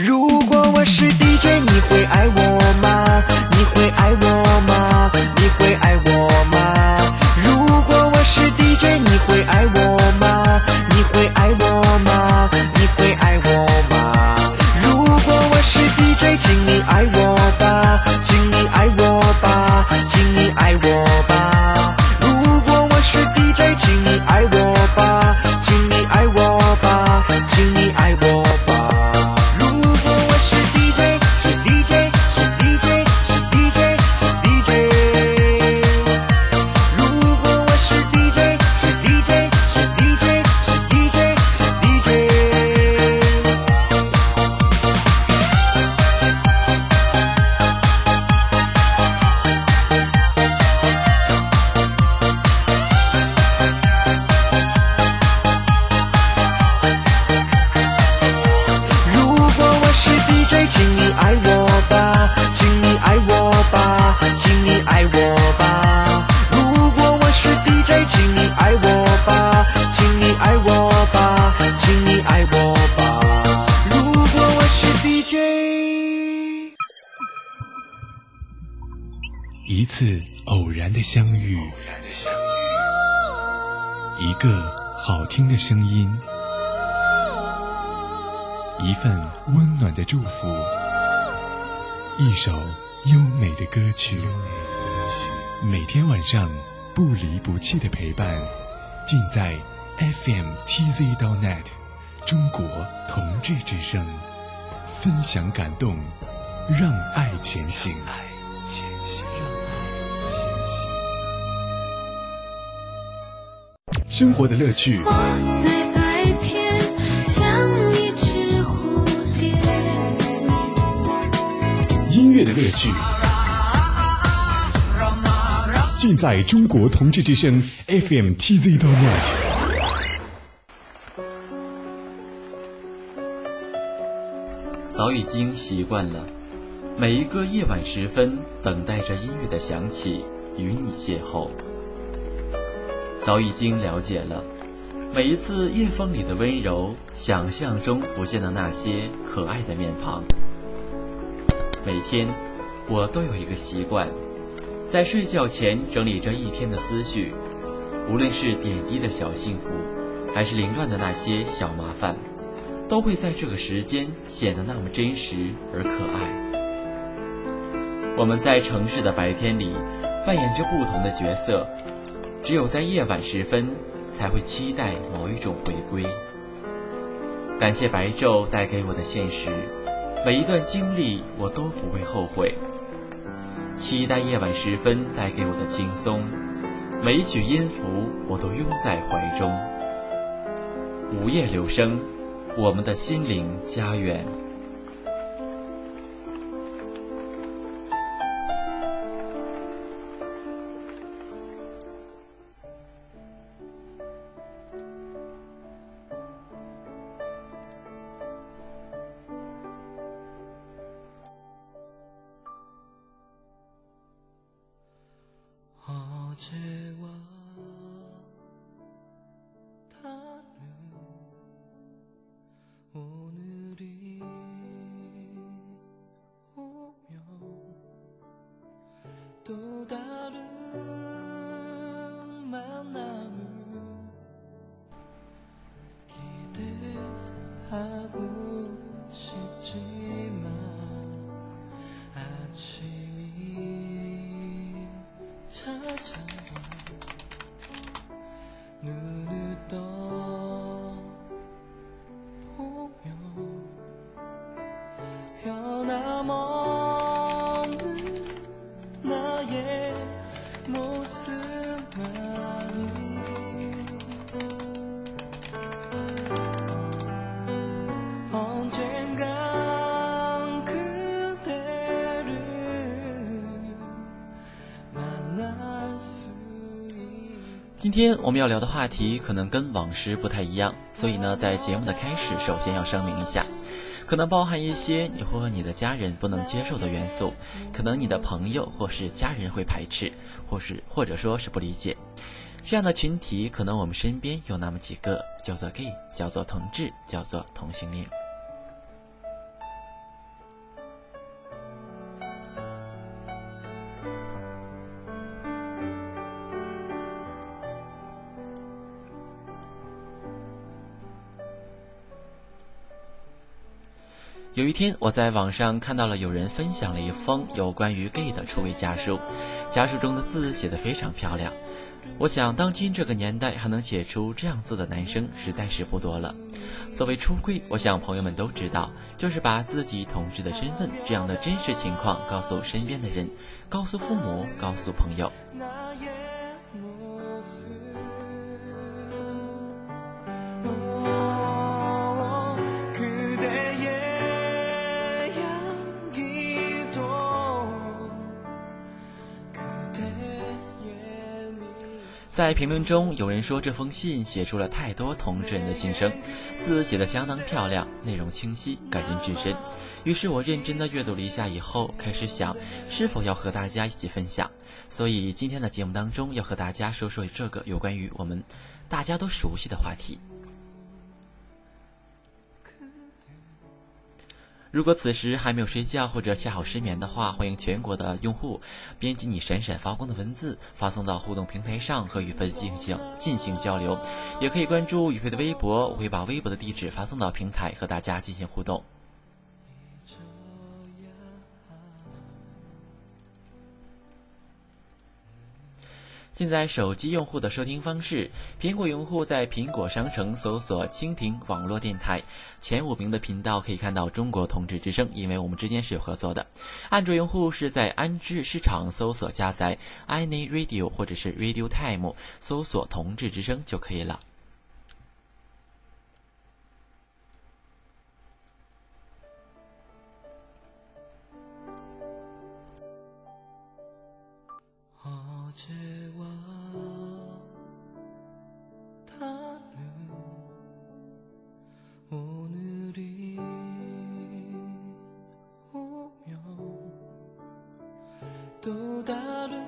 如果我是 DJ，你会爱我吗？你会爱我吗？歌曲。每天晚上不离不弃的陪伴，尽在 FM TZ net 中国同志之声，分享感动，让爱前行。生活的乐趣，我在白天像一只蝴蝶。音乐的乐趣，尽在中国同志之声 FM TZ net。早已经习惯了，每一个夜晚时分，等待着音乐的响起，与你邂逅。早已经了解了，每一次夜风里的温柔，想象中浮现的那些可爱的面庞。每天，我都有一个习惯，在睡觉前整理这一天的思绪，无论是点滴的小幸福，还是凌乱的那些小麻烦。都会在这个时间显得那么真实而可爱。我们在城市的白天里扮演着不同的角色，只有在夜晚时分才会期待某一种回归。感谢白昼带给我的现实，每一段经历我都不会后悔。期待夜晚时分带给我的轻松，每一曲音符我都拥在怀中。午夜留声。我们的心灵家园。 또 다른 만남을 기대하고 싶 今天我们要聊的话题可能跟往时不太一样，所以呢，在节目的开始，首先要声明一下，可能包含一些你或你的家人不能接受的元素，可能你的朋友或是家人会排斥，或是或者说是不理解。这样的群体，可能我们身边有那么几个，叫做 gay，叫做同志，叫做同性恋。有一天，我在网上看到了有人分享了一封有关于 gay 的出轨家书，家书中的字写得非常漂亮。我想，当今这个年代还能写出这样字的男生实在是不多了。所谓出柜，我想朋友们都知道，就是把自己同志的身份这样的真实情况告诉身边的人，告诉父母，告诉朋友。在评论中，有人说这封信写出了太多同志人的心声，字写得相当漂亮，内容清晰，感人至深。于是我认真地阅读了一下以后，开始想是否要和大家一起分享。所以今天的节目当中，要和大家说说这个有关于我们大家都熟悉的话题。如果此时还没有睡觉或者恰好失眠的话，欢迎全国的用户编辑你闪闪发光的文字，发送到互动平台上和宇飞进行进行交流。也可以关注宇飞的微博，我会把微博的地址发送到平台和大家进行互动。现在手机用户的收听方式，苹果用户在苹果商城搜索“蜻蜓网络电台”，前五名的频道可以看到中国同志之声，因为我们之间是有合作的。安卓用户是在安智市场搜索加载 Any Radio 或者是 Radio Time，搜索“同志之声”就可以了。 오늘이 오면 또 다른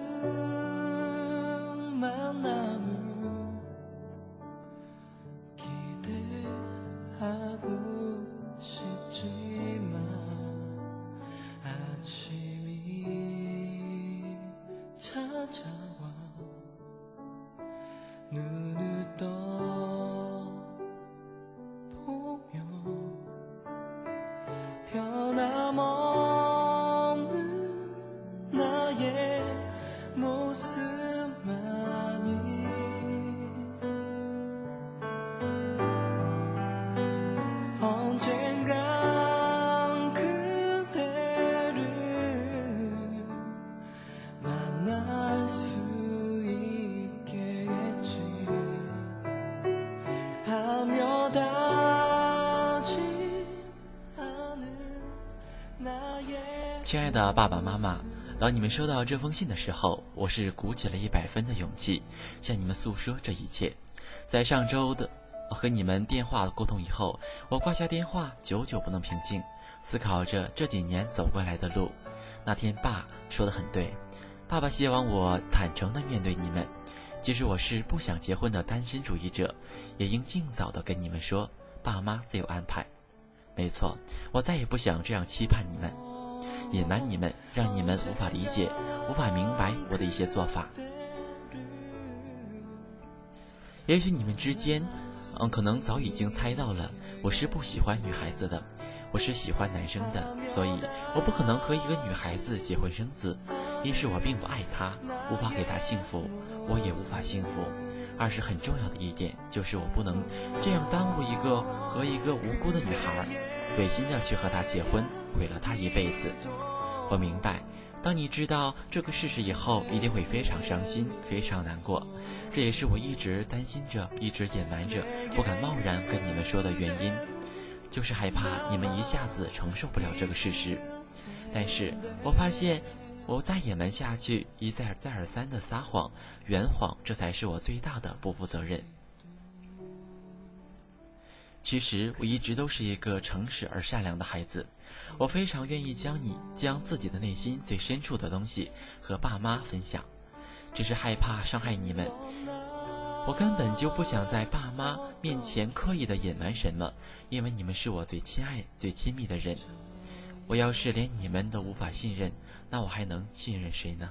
亲爱的爸爸妈妈，当你们收到这封信的时候，我是鼓起了一百分的勇气，向你们诉说这一切。在上周的和你们电话沟通以后，我挂下电话，久久不能平静，思考着这几年走过来的路。那天爸说的很对，爸爸希望我坦诚的面对你们，即使我是不想结婚的单身主义者，也应尽早的跟你们说，爸妈自有安排。没错，我再也不想这样期盼你们。隐瞒你们，让你们无法理解、无法明白我的一些做法。也许你们之间，嗯，可能早已经猜到了，我是不喜欢女孩子的，我是喜欢男生的，所以我不可能和一个女孩子结婚生子。一是我并不爱她，无法给她幸福，我也无法幸福；二是很重要的一点，就是我不能这样耽误一个和一个无辜的女孩，违心的去和她结婚，毁了他一辈子。我明白，当你知道这个事实以后，一定会非常伤心，非常难过。这也是我一直担心着、一直隐瞒着、不敢贸然跟你们说的原因，就是害怕你们一下子承受不了这个事实。但是我发现，我再隐瞒下去，一再再而三的撒谎、圆谎，这才是我最大的不负责任。其实我一直都是一个诚实而善良的孩子，我非常愿意将你将自己的内心最深处的东西和爸妈分享，只是害怕伤害你们。我根本就不想在爸妈面前刻意的隐瞒什么，因为你们是我最亲爱、最亲密的人。我要是连你们都无法信任，那我还能信任谁呢？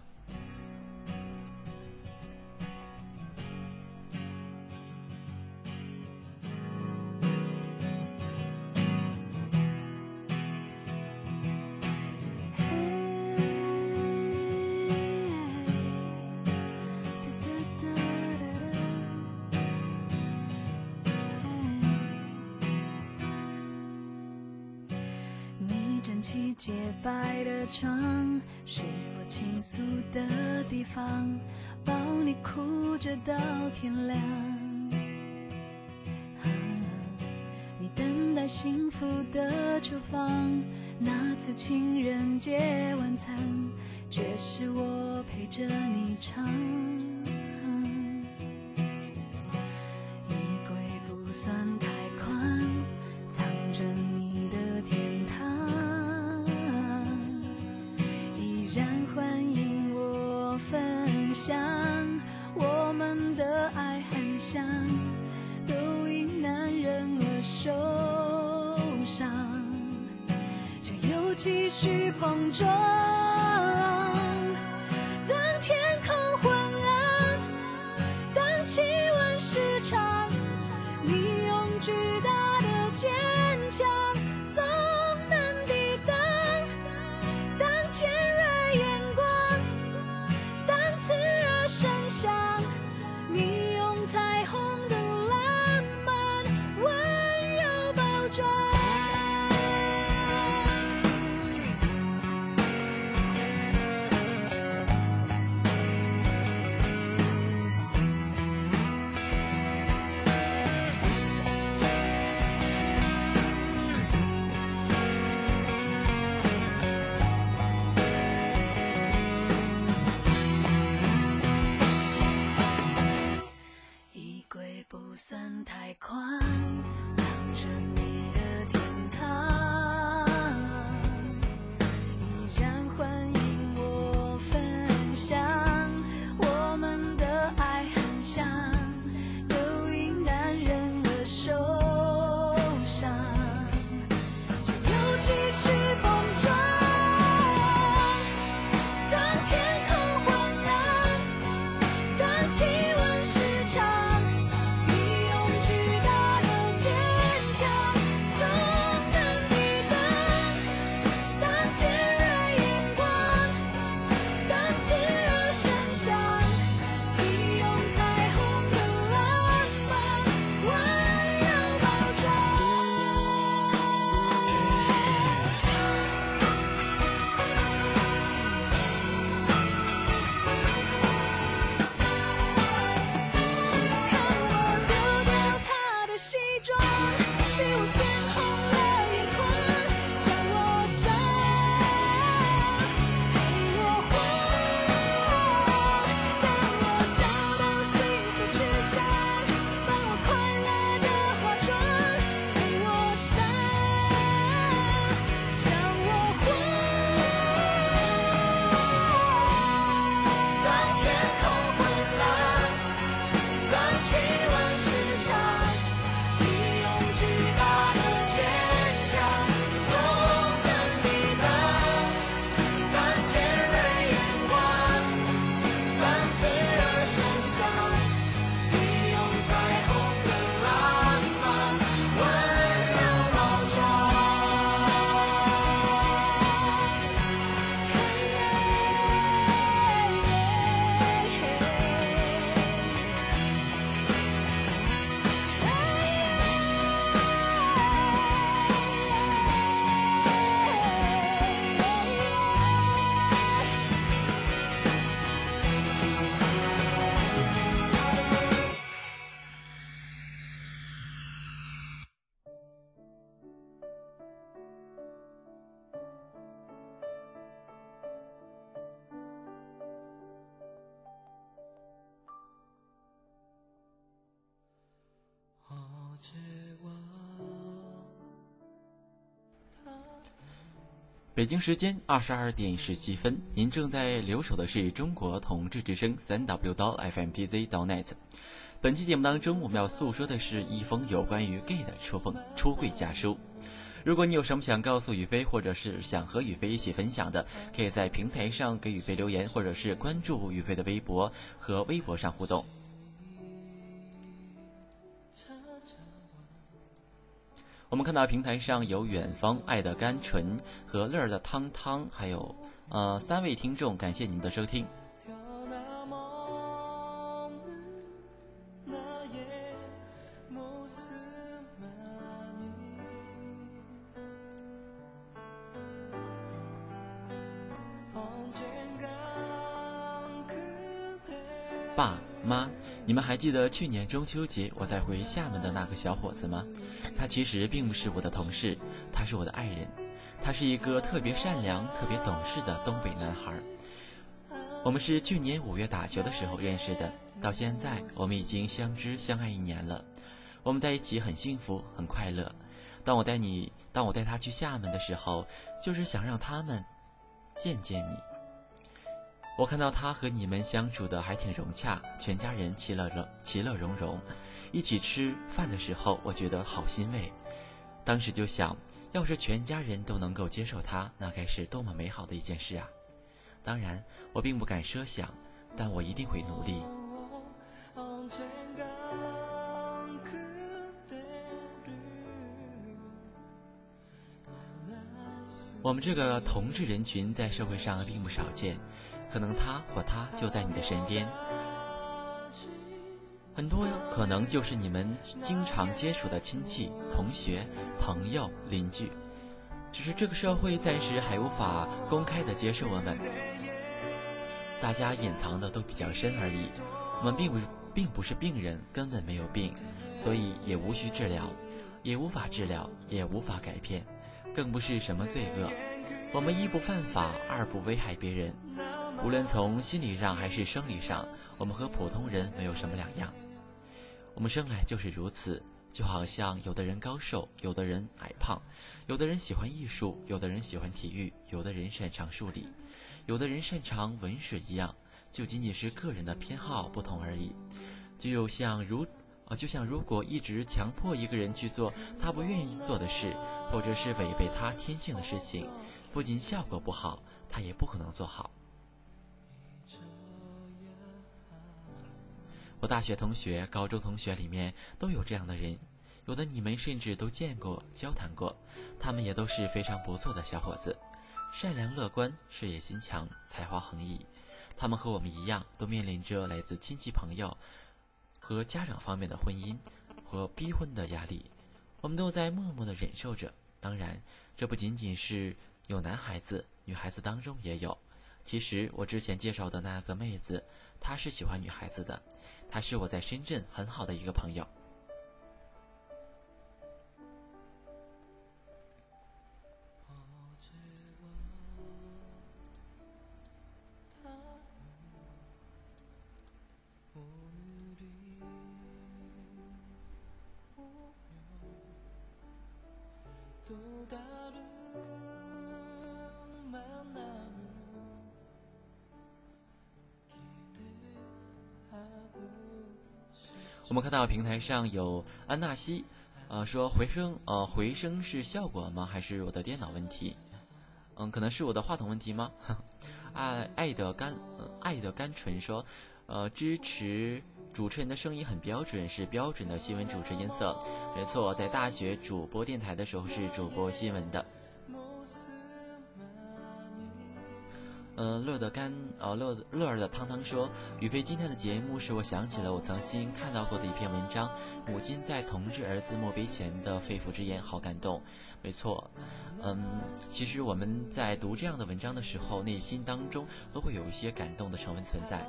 到天亮。啊你等待幸福的厨房，那次情人节晚餐，却是我陪着你唱。北京时间二十二点十七分，您正在留守的是中国同志之声三 w 到 fmtz 到 net。本期节目当中，我们要诉说的是一封有关于 gay 的出封出柜家书。如果你有什么想告诉宇飞，或者是想和宇飞一起分享的，可以在平台上给宇飞留言，或者是关注宇飞的微博和微博上互动。我们看到平台上有远方爱的甘醇和乐儿的汤汤，还有呃三位听众，感谢你们的收听。你们还记得去年中秋节我带回厦门的那个小伙子吗？他其实并不是我的同事，他是我的爱人。他是一个特别善良、特别懂事的东北男孩。我们是去年五月打球的时候认识的，到现在我们已经相知相爱一年了。我们在一起很幸福，很快乐。当我带你，当我带他去厦门的时候，就是想让他们见见你。我看到他和你们相处的还挺融洽，全家人其乐乐其乐融融，一起吃饭的时候，我觉得好欣慰。当时就想，要是全家人都能够接受他，那该是多么美好的一件事啊！当然，我并不敢奢想，但我一定会努力。我们这个同志人群在社会上并不少见，可能他或她就在你的身边，很多可能就是你们经常接触的亲戚、同学、朋友、邻居，只是这个社会暂时还无法公开的接受我们，大家隐藏的都比较深而已。我们并不并不是病人，根本没有病，所以也无需治疗，也无法治疗，也无法改变，更不是什么罪恶。我们一不犯法，二不危害别人。无论从心理上还是生理上，我们和普通人没有什么两样。我们生来就是如此，就好像有的人高瘦，有的人矮胖，有的人喜欢艺术，有的人喜欢体育，有的人擅长数理，有的人擅长文史一样，就仅仅是个人的偏好不同而已。就像如啊，就像如果一直强迫一个人去做他不愿意做的事，或者是违背他天性的事情，不仅效果不好，他也不可能做好。我大学同学、高中同学里面都有这样的人，有的你们甚至都见过、交谈过，他们也都是非常不错的小伙子，善良乐观、事业心强、才华横溢。他们和我们一样，都面临着来自亲戚朋友和家长方面的婚姻和逼婚的压力，我们都在默默的忍受着。当然，这不仅仅是有男孩子，女孩子当中也有。其实我之前介绍的那个妹子，他是喜欢女孩子的，她是我在深圳很好的一个朋友。我们看到平台上有安纳西，呃，说回声，呃，回声是效果吗？还是我的电脑问题？嗯，可能是我的话筒问题吗？爱爱的甘，爱的甘醇说，呃，支持主持人的声音很标准，是标准的新闻主持音色。没错，在大学主播电台的时候是主播新闻的。嗯，乐的干，呃，乐乐儿的汤汤说，宇飞今天的节目使我想起了我曾经看到过的一篇文章，母亲在同志儿子墓碑前的肺腑之言，好感动。没错，嗯，其实我们在读这样的文章的时候，内心当中都会有一些感动的成分存在。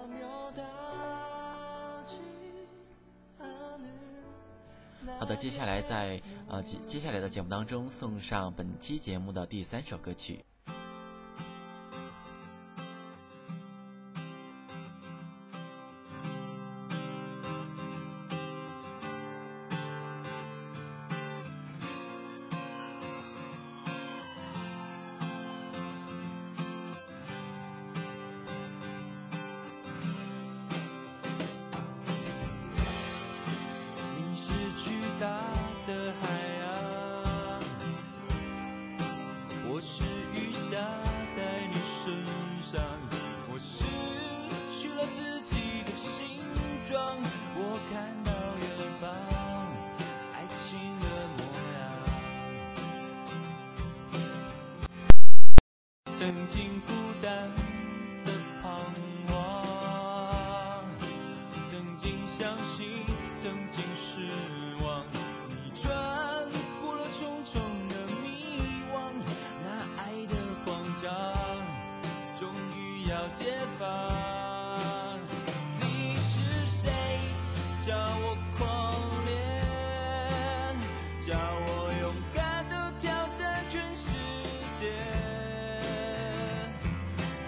好的，接下来在呃接接下来的节目当中，送上本期节目的第三首歌曲。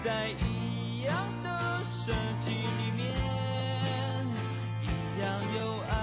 在一样的身体里面，一样有爱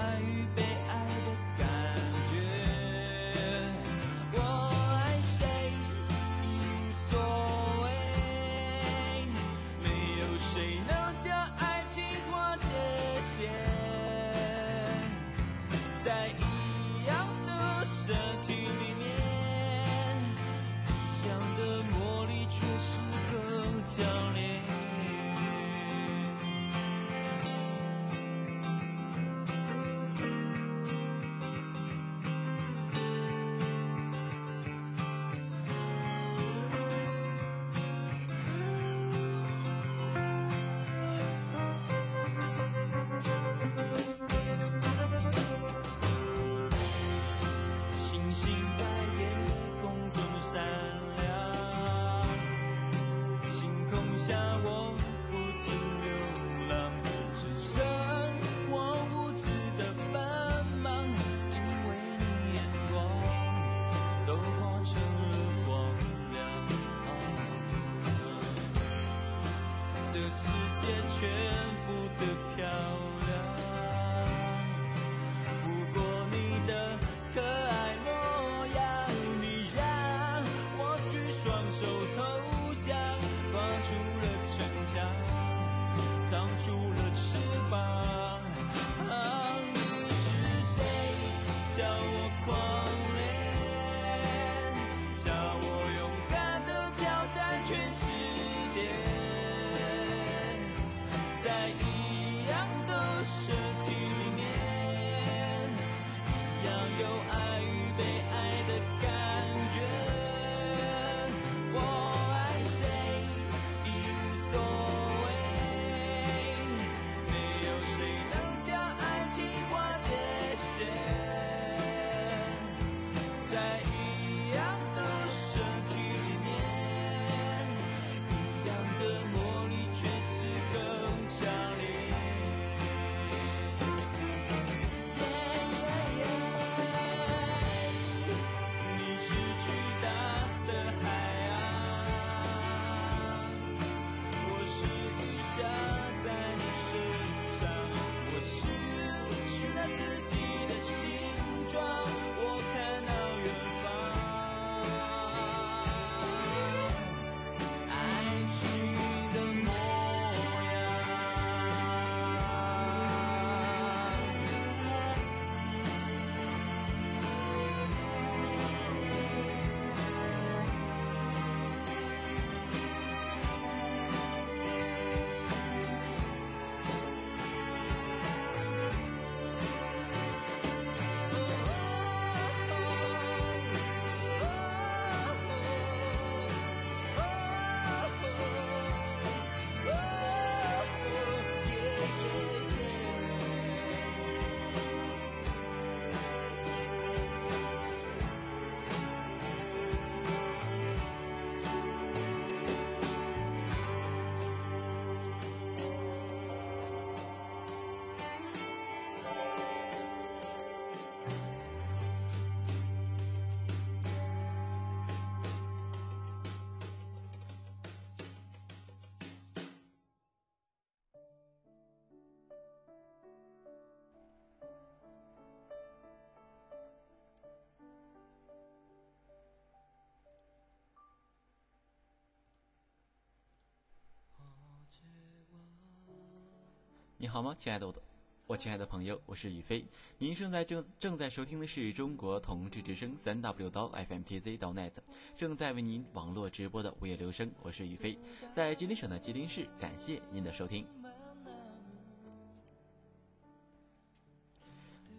你好吗，亲爱的我的，我亲爱的朋友，我是宇飞。您正在正正在收听的是中国同志之声三 W 到 FMTZ 到 net，正在为您网络直播的午夜留声，我是宇飞，在吉林省的吉林市，感谢您的收听。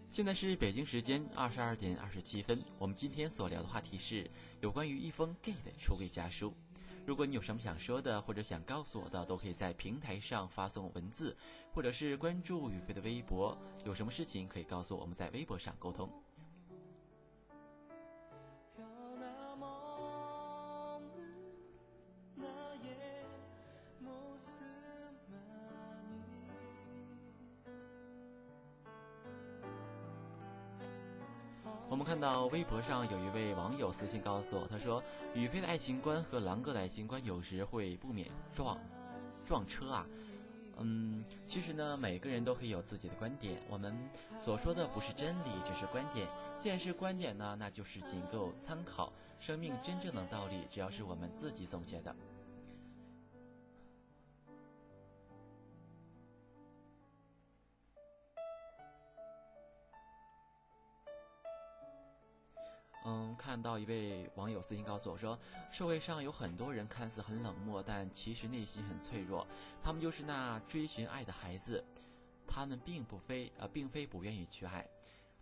现在是北京时间二十二点二十七分，我们今天所聊的话题是有关于一封 gay 的出柜家书。如果你有什么想说的，或者想告诉我的，都可以在平台上发送文字，或者是关注宇飞的微博。有什么事情可以告诉我，我们在微博上沟通。到微博上有一位网友私信告诉我，他说宇飞的爱情观和狼哥的爱情观有时会不免撞撞车啊。嗯，其实呢，每个人都可以有自己的观点，我们所说的不是真理，只是观点。既然是观点呢，那就是仅够参考。生命真正的道理，只要是我们自己总结的。嗯，看到一位网友私信告诉我说，社会上有很多人看似很冷漠，但其实内心很脆弱。他们就是那追寻爱的孩子，他们并不非呃，并非不愿意去爱。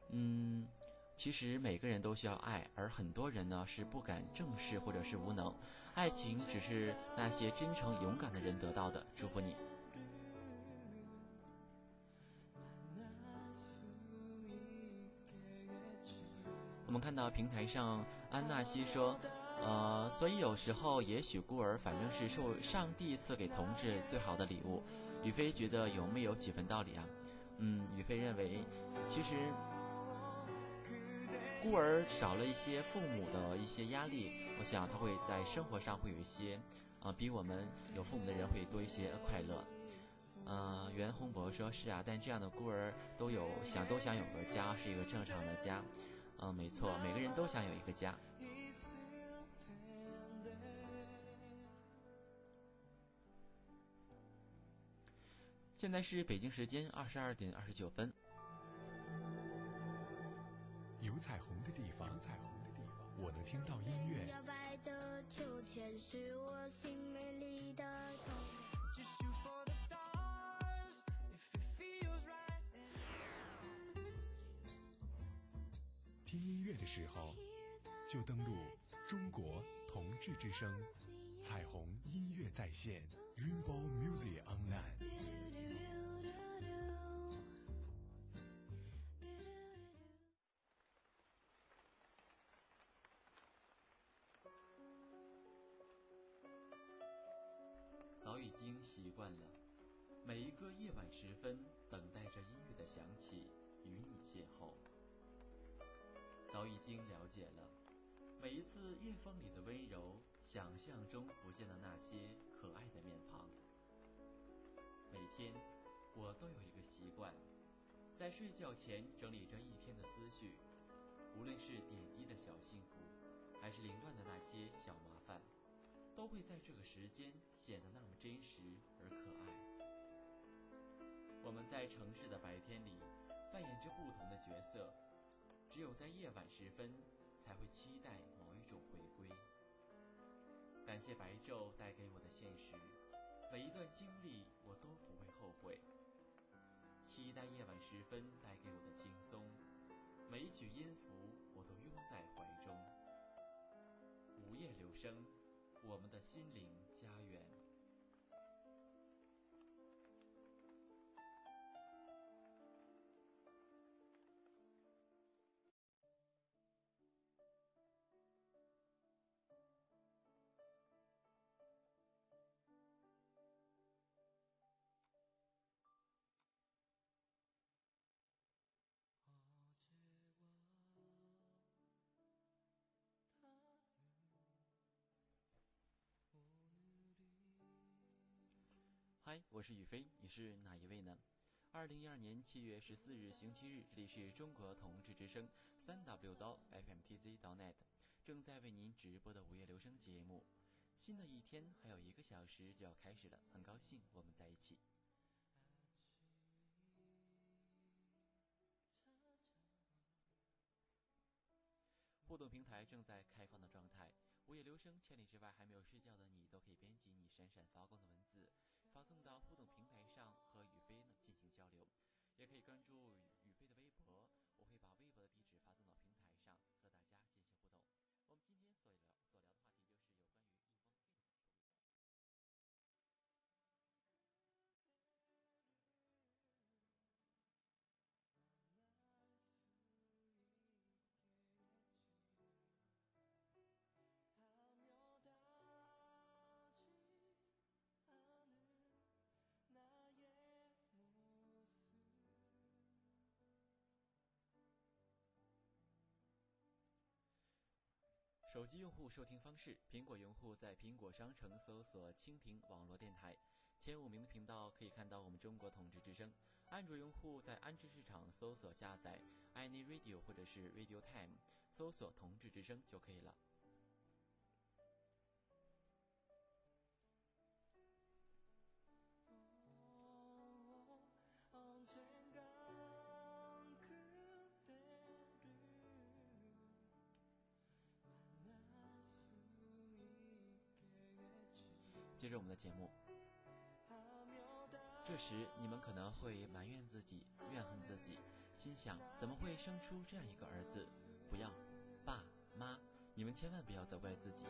嗯，其实每个人都需要爱，而很多人呢是不敢正视或者是无能。爱情只是那些真诚勇敢的人得到的。祝福你。我们看到平台上安纳西说，呃，所以有时候也许孤儿反正是受上帝赐给同志最好的礼物。宇飞觉得有没有几分道理啊？嗯，宇飞认为，其实孤儿少了一些父母的一些压力，我想他会在生活上会有一些，呃，比我们有父母的人会多一些快乐。嗯，袁宏博说是啊，但这样的孤儿都有想都想有个家，是一个正常的家。嗯，没错，每个人都想有一个家。现在是北京时间二十二点二十九分。有彩虹的地方，有彩虹的地方，我能听到音乐。摇摆的秋千是我心美丽的音乐的时候，就登录中国同志之声彩虹音乐在线 Rainbow Music Online。早已经习惯了，每一个夜晚时分，等待着音乐的响起，与你邂逅。早已经了解了，每一次夜风里的温柔，想象中浮现的那些可爱的面庞。每天，我都有一个习惯，在睡觉前整理这一天的思绪，无论是点滴的小幸福，还是凌乱的那些小麻烦。都会在这个时间显得那么真实而可爱。我们在城市的白天里扮演着不同的角色，只有在夜晚时分才会期待某一种回归。感谢白昼带给我的现实，每一段经历我都不会后悔。期待夜晚时分带给我的轻松，每一曲音符我都拥在怀中。午夜留声。我们的心灵家园。嗨，我是宇飞，你是哪一位呢？二零一二年七月十四日星期日，这里是中国同志之声三 w 刀 fmtz 到 net，正在为您直播的午夜留声节目。新的一天还有一个小时就要开始了，很高兴我们在一起。互动平台正在开放的状态，午夜留声千里之外还没有睡觉的你，都可以编辑你闪闪发光的文字，发送到互动平台上和宇飞呢进行交流，也可以关注手机用户收听方式：苹果用户在苹果商城搜索“蜻蜓网络电台”，前五名的频道可以看到我们中国统治之声；安卓用户在安卓市场搜索下载 “any radio” 或者是 “radio time”，搜索“同志之声”就可以了。节目。这时你们可能会埋怨自己怨恨自己心想怎么会生出这样一个儿子？不要爸妈你们千万不要责怪自己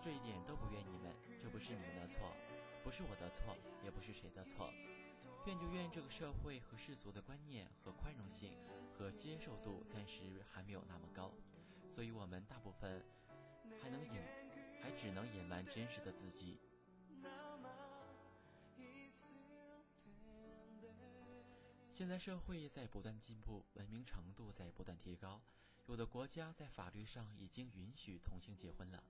这一点都不怨你们这不是你们的错不是我的错也不是谁的错。怨就怨这个社会和世俗的观念和宽容性和接受度暂时还没有那么高所以我们大部分还能隐还只能隐瞒真实的自己。现在社会在不断进步，文明程度在不断提高，有的国家在法律上已经允许同性结婚了，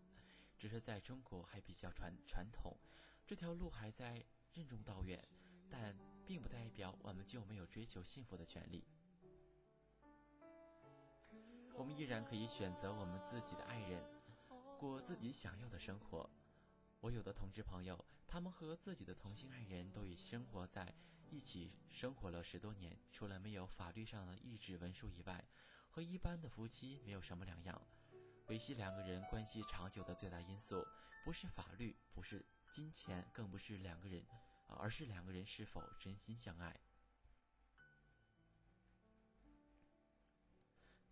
只是在中国还比较传传统，这条路还在任重道远，但并不代表我们就没有追求幸福的权利。我们依然可以选择我们自己的爱人，过自己想要的生活。我有的同志朋友，他们和自己的同性爱人都已生活在一起，生活了十多年，除了没有法律上的一纸文书以外，和一般的夫妻没有什么两样。维系两个人关系长久的最大因素，不是法律，不是金钱，更不是两个人，而是两个人是否真心相爱。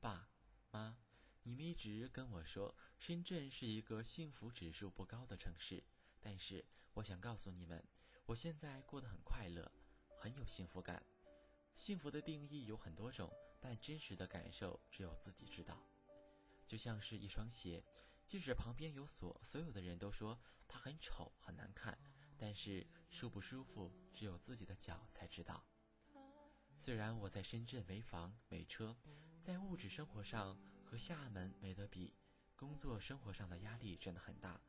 爸妈，你们一直跟我说深圳是一个幸福指数不高的城市，但是我想告诉你们，我现在过得很快乐，很有幸福感。幸福的定义有很多种，但真实的感受只有自己知道。就像是一双鞋，即使旁边有锁，所有的人都说它很丑很难看，但是舒不舒服，只有自己的脚才知道。虽然我在深圳没房没车，在物质生活上和厦门没得比，工作生活上的压力真的很大，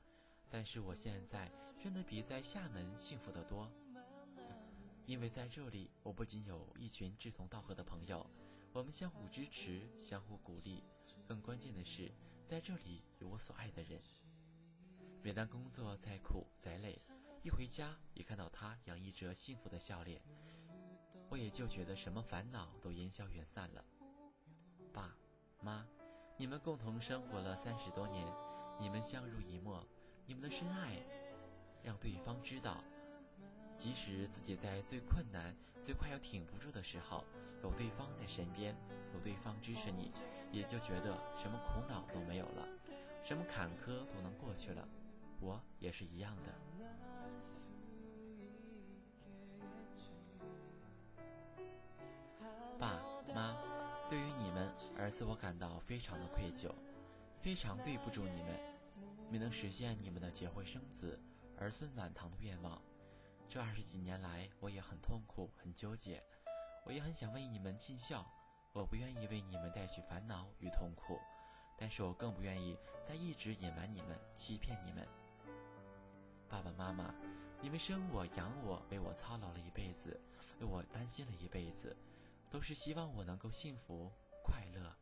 但是我现在真的比在厦门幸福得多。因为在这里，我不仅有一群志同道合的朋友，我们相互支持、相互鼓励，更关键的是，在这里有我所爱的人。每当工作再苦再累，一回家一看到他洋溢着幸福的笑脸，我也就觉得什么烦恼都烟消云散了。爸妈，你们共同生活了三十多年，你们相濡以沫，你们的深爱让对方知道，即使自己在最困难最快要挺不住的时候有对方在身边有对方支持你也就觉得什么苦恼都没有了什么坎坷都能过去了。我也是一样的。爸妈对于你们儿子我感到非常的愧疚非常对不住你们。没能实现你们的结婚生子儿孙满堂的愿望这二十几年来我也很痛苦很纠结。我也很想为你们尽孝我不愿意为你们带去烦恼与痛苦但是我更不愿意再一直隐瞒你们欺骗你们。爸爸妈妈你们生我养我为我操劳了一辈子为我担心了一辈子都是希望我能够幸福快乐。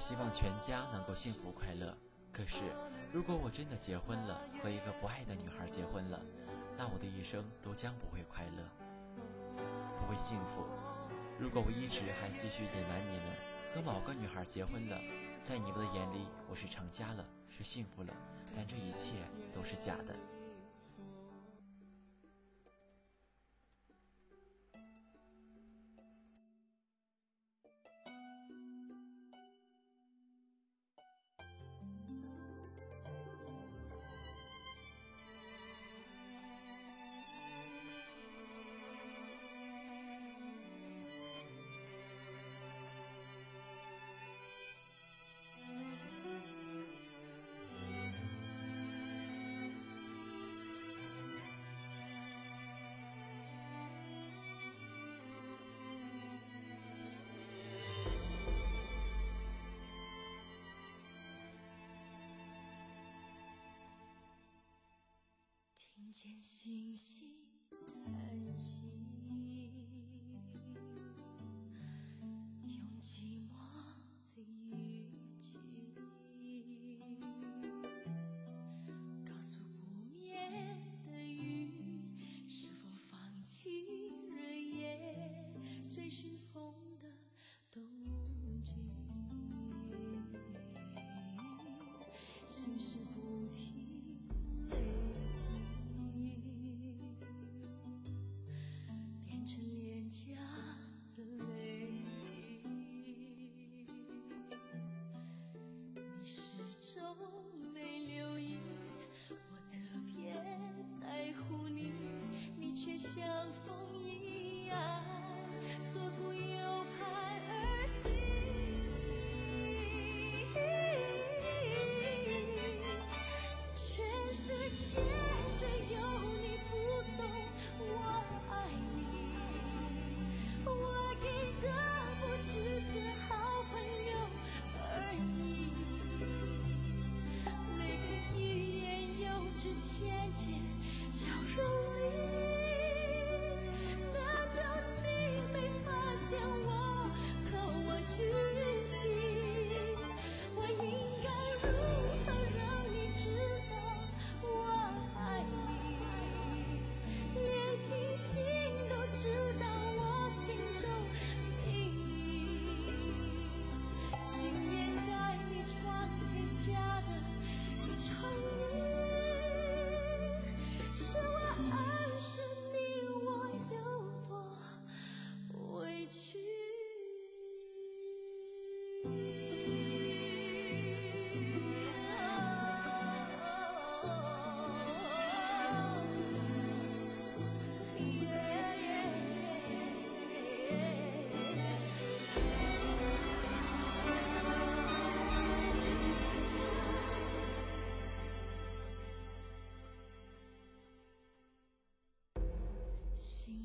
希望全家能够幸福快乐。可是，如果我真的结婚了，和一个不爱的女孩结婚了，那我的一生都将不会快乐，不会幸福。如果我一直还继续隐瞒你们，和某个女孩结婚了，在你们的眼里我是成家了，是幸福了，但这一切都是假的。看见星星。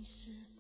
是。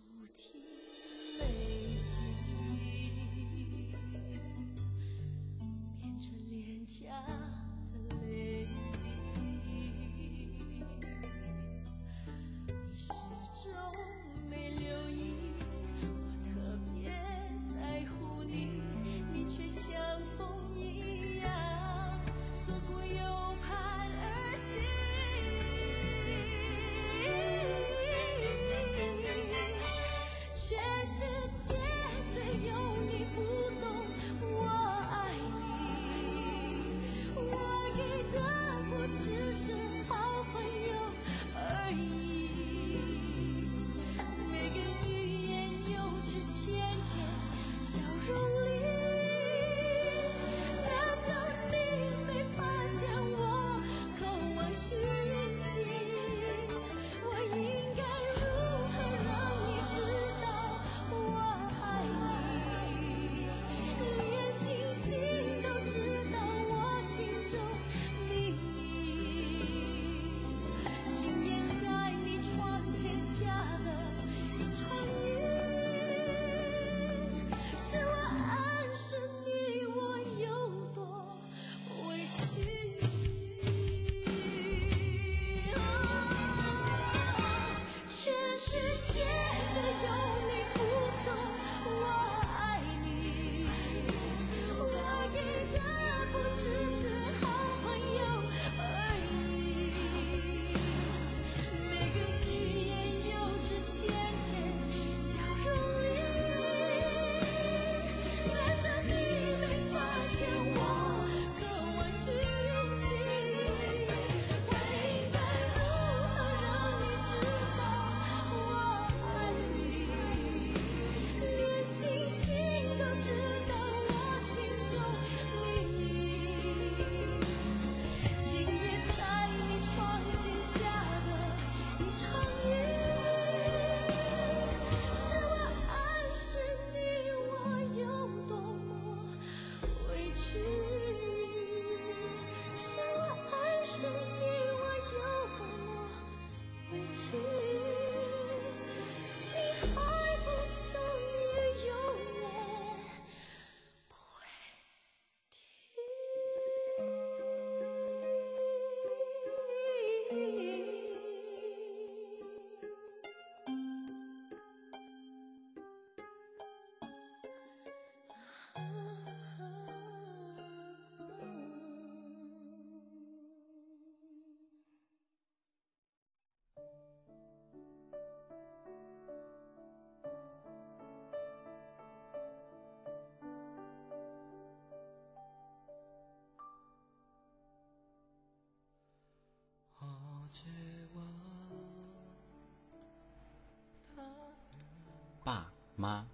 爸妈，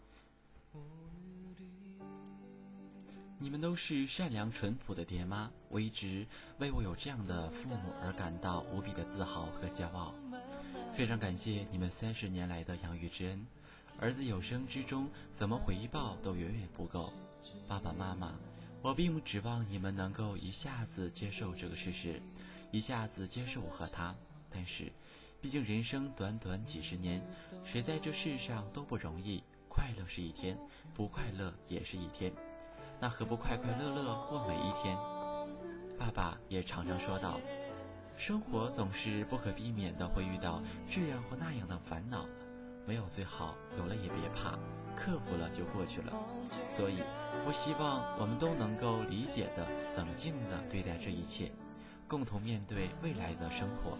你们都是善良淳朴的爹妈，我一直为我有这样的父母而感到无比的自豪和骄傲。非常感谢你们三十年来的养育之恩，儿子有生之中怎么回报都远远不够。爸爸妈妈，我并不指望你们能够一下子接受这个事实，一下子接受我和他，但是。毕竟人生短短几十年，谁在这世上都不容易。快乐是一天，不快乐也是一天，那何不快快乐乐过每一天？爸爸也常常说道：“生活总是不可避免的会遇到这样或那样的烦恼，没有最好，有了也别怕，克服了就过去了。所以，我希望我们都能够理解的、冷静的对待这一切，共同面对未来的生活。”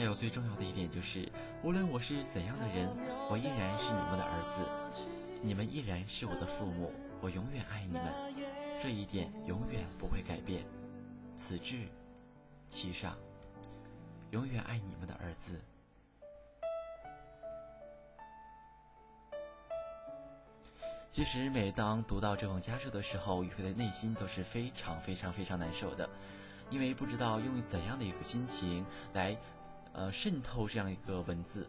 还有最重要的一点就是，无论我是怎样的人，我依然是你们的儿子，你们依然是我的父母，我永远爱你们，这一点永远不会改变。此致，其上，永远爱你们的儿子。其实，每当读到这种家书的时候，宇飞的内心都是非常非常非常难受的，因为不知道用怎样的一个心情来。呃，渗透这样一个文字。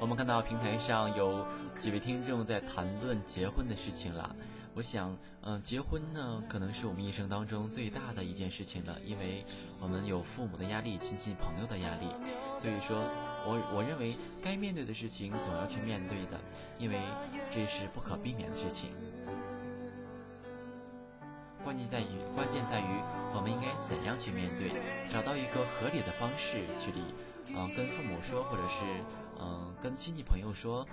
我们看到平台上有几位听众在谈论结婚的事情了。我想，嗯，结婚呢，可能是我们一生当中最大的一件事情了，因为我们有父母的压力、亲戚朋友的压力，所以说，我我认为该面对的事情总要去面对的，因为这是不可避免的事情。关键在于，关键在于我们应该怎样去面对，找到一个合理的方式去理，嗯，跟父母说，或者是嗯，跟亲戚朋友说，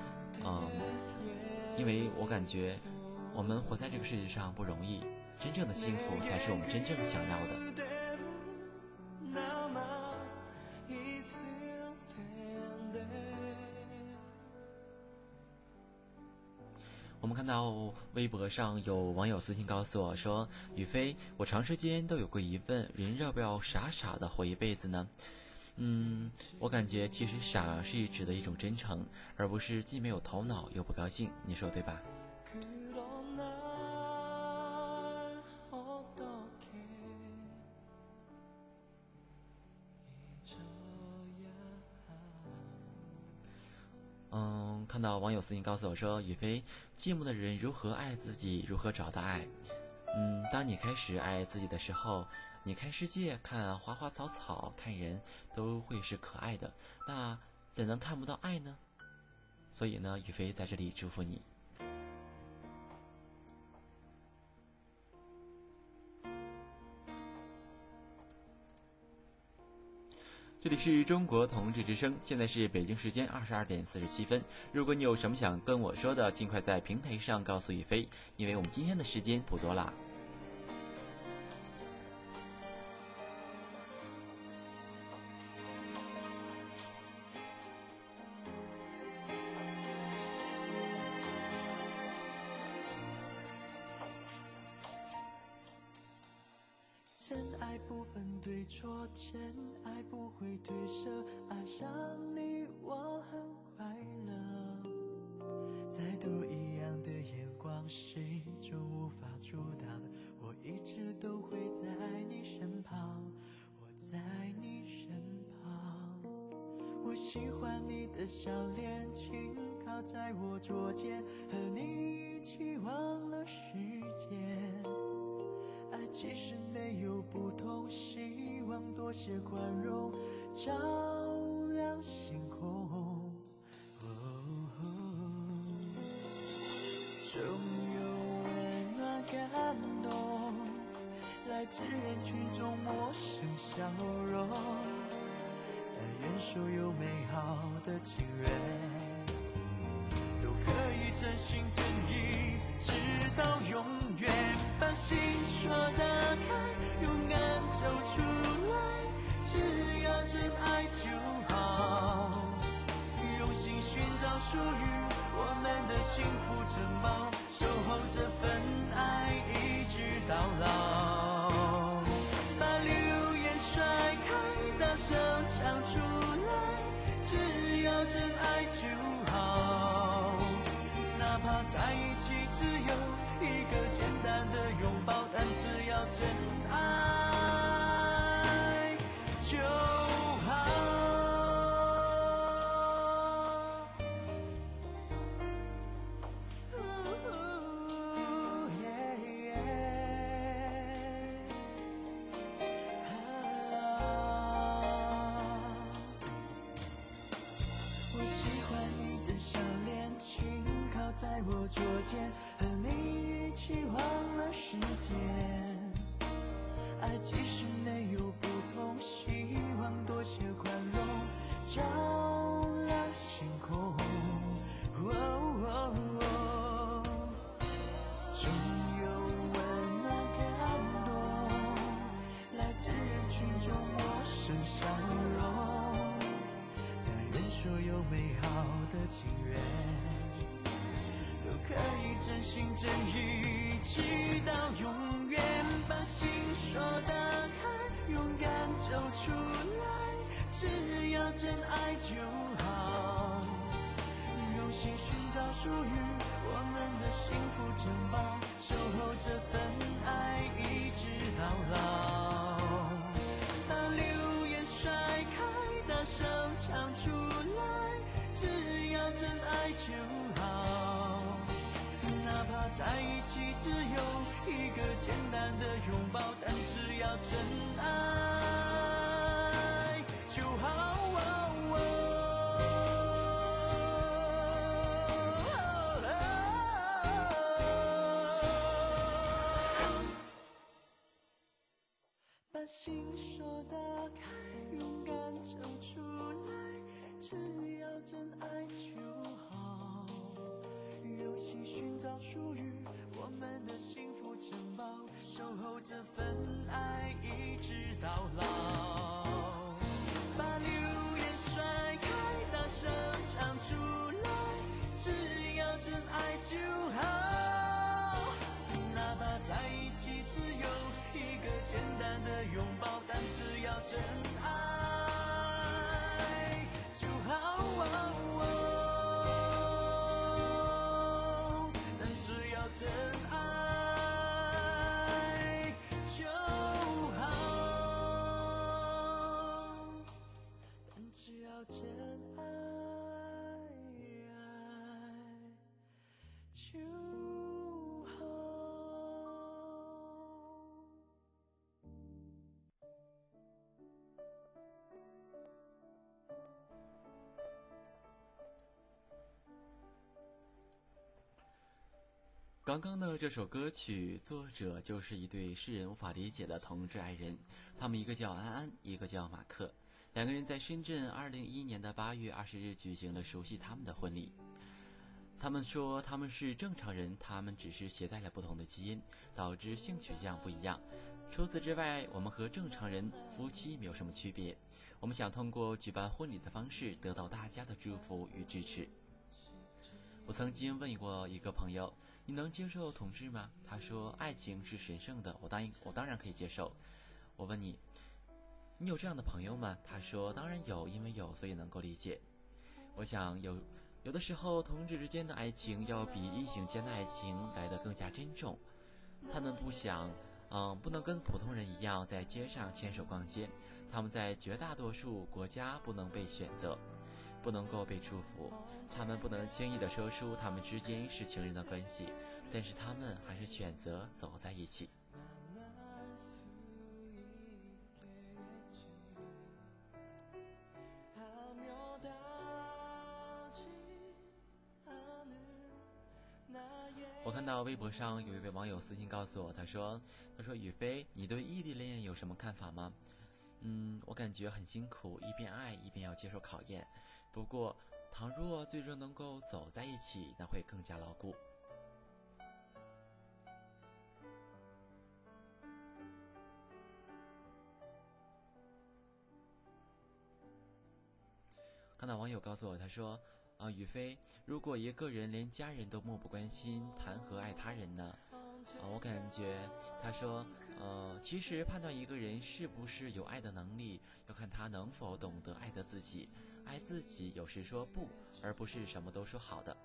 嗯，因为我感觉我们活在这个世界上不容易，真正的幸福才是我们真正想要的。我们看到微博上有网友私信告诉我说：“雨飞，我长时间都有过疑问，人要不要傻傻的活一辈子呢？”嗯，我感觉其实傻是指的一种真诚，而不是既没有头脑又不高兴。你说对吧？嗯看到网友私信告诉我说：“宇飞，寂寞的人如何爱自己？如何找到爱？嗯，当你开始爱自己的时候，你看世界、看花花草草、看人都会是可爱的。那怎能看不到爱呢？所以呢，宇飞在这里祝福你。”这里是中国同志之声，现在是北京时间二十二点四十七分。如果你有什么想跟我说的，尽快在平台上告诉一飞，因为我们今天的时间不多了。真爱不分对错，真爱不会褪色，爱上你我很快乐。再多一样的眼光，始终无法阻挡。我一直都会在你身旁，我在你身旁。我喜欢你的笑脸，轻靠在我左肩，和你一起忘了时间。其实没有不同，希望多些宽容，照亮星空。哦，哦总有温暖感动，来自人群中陌生笑容。但愿所有美好的情人。真心真意，直到永愿，把心说打开，勇敢走出来，只要真爱就好。用心寻找属于我们的。幸福城堡，守候这份爱一直到老。把流言甩开，大声唱出来，只要真爱就好。哪怕在一起只有一个简单的拥抱，但只要真爱。就在我桌前，和你一起忘了时间。爱其实没有不同，希望多些宽容，照亮星空。哦哦哦总有温暖感动，来自人群中陌生笑容。但愿所有美好的情缘，就可以真心真意，直到永远。把心说打开，勇敢走出来，只要真爱就好。用心寻找属于我们的幸福城堡，守候这份爱一直到老。在一起只有一个简单的拥抱，但只要真爱就好。把心锁打开，勇敢唱出来，只要真爱就好。用心寻找属于我们的幸福城堡，守候这份爱一直到老。把流言甩开，大声唱出来，只要真爱就好。哪怕在一起只有一个简单的拥抱，刚刚的这首歌曲作者就是一对世人无法理解的同志爱人，他们一个叫安安，一个叫马克，两个人在深圳二零一一年的八月二十日举行了熟悉他们的婚礼。他们说他们是正常人，他们只是携带了不同的基因，导致性取向不一样。除此之外，我们和正常人夫妻没有什么区别。我们想通过举办婚礼的方式得到大家的祝福与支持。我曾经问过一个朋友：“你能接受同志吗？”他说：“爱情是神圣的，我当我当然可以接受。”我问你：“你有这样的朋友吗？”他说：“当然有，因为有，所以能够理解。”我想有有的时候，同志之间的爱情要比异性间的爱情来得更加珍重。他们不想，嗯，不能跟普通人一样在街上牵手逛街。他们在绝大多数国家不能被选择，不能够被祝福，他们不能轻易的说出他们之间是情人的关系，但是他们还是选择走在一起。我看到微博上有一位网友私信告诉我，他说：“他说雨飞，你对异地恋有什么看法吗？”嗯，我感觉很辛苦，一边爱一边要接受考验，不过，倘若最终能够走在一起，那会更加牢固。看到网友告诉我，他说：“啊，宇飞，如果一个人连家人都漠不关心，谈何爱他人呢？啊，我感觉他说，呃，其实判断一个人是不是有爱的能力，要看他能否懂得爱的自己。爱自己，有时说不，而不是什么都说好的。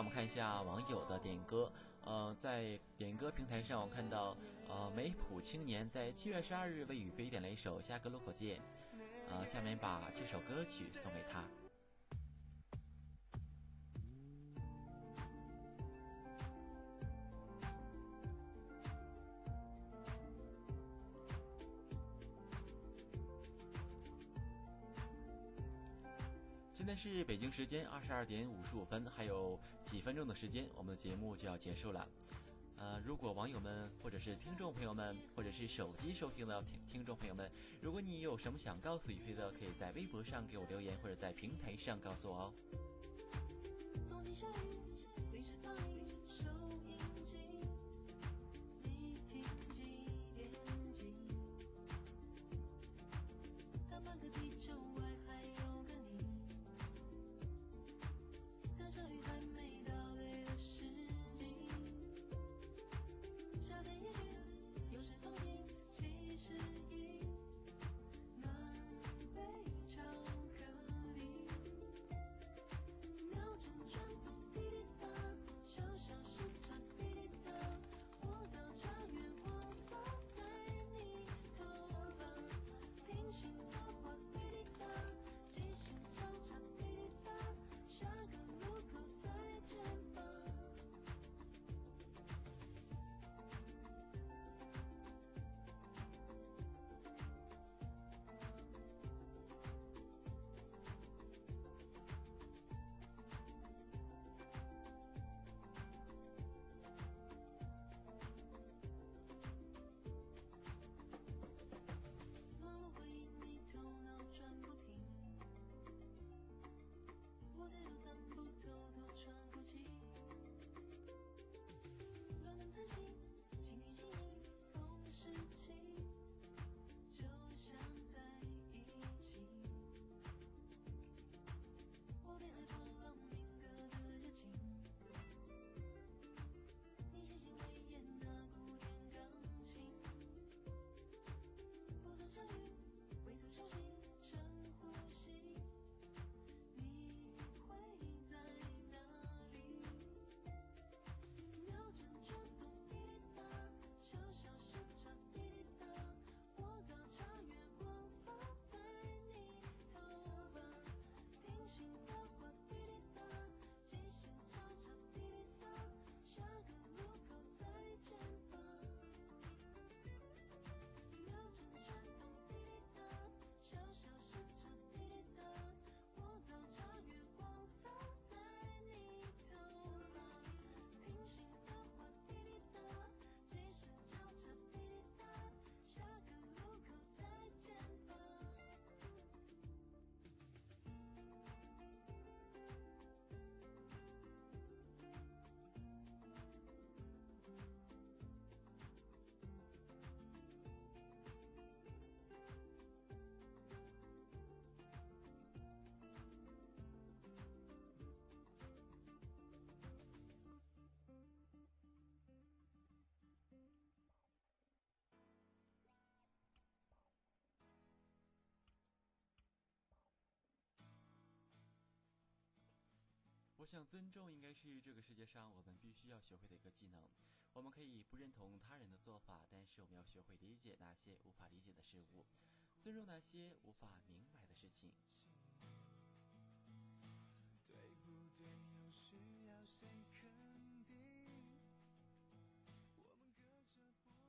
我们看一下网友的点歌。呃，在点歌平台上，我看到呃梅普青年在七月十二日为雨飞点了一首《下个路口见》。呃，下面把这首歌曲送给他。是北京时间二十二点五十五分，还有几分钟的时间，我们的节目就要结束了。呃，如果网友们或者是听众朋友们，或者是手机收听的听听众朋友们，如果你有什么想告诉雨飞的，可以在微博上给我留言，或者在平台上告诉我哦。心。想，尊重应该是这个世界上我们必须要学会的一个技能。我们可以不认同他人的做法，但是我们要学会理解那些无法理解的事物，尊重那些无法明白的事情。对不对？有需要谁肯定？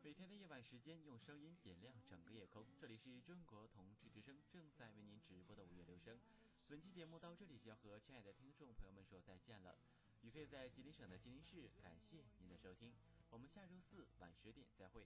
每天的夜晚时间，用声音点亮整个夜空。这里是中国同志之声正在为您直播的五月留声。本期节目到这里就要和亲爱的听众朋友们说再见了。宇飞在吉林省的吉林市，感谢您的收听。我们下周四晚十点再会。